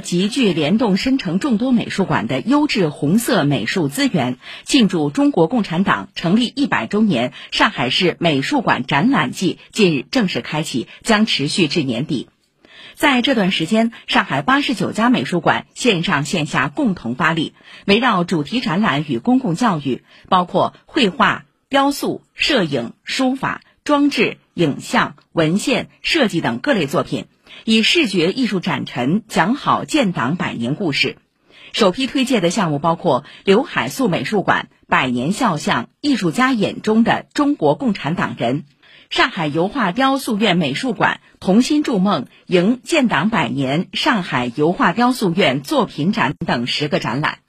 集聚联动申城众多美术馆的优质红色美术资源，庆祝中国共产党成立一百周年，上海市美术馆展览季近日正式开启，将持续至年底。在这段时间，上海八十九家美术馆线上线下共同发力，围绕主题展览与公共教育，包括绘画、雕塑、摄影、书法、装置、影像、文献、设计等各类作品。以视觉艺术展陈讲好建党百年故事，首批推介的项目包括刘海粟美术馆《百年肖像：艺术家眼中的中国共产党人》，上海油画雕塑院美术馆《同心筑梦：迎建党百年上海油画雕塑院作品展》等十个展览。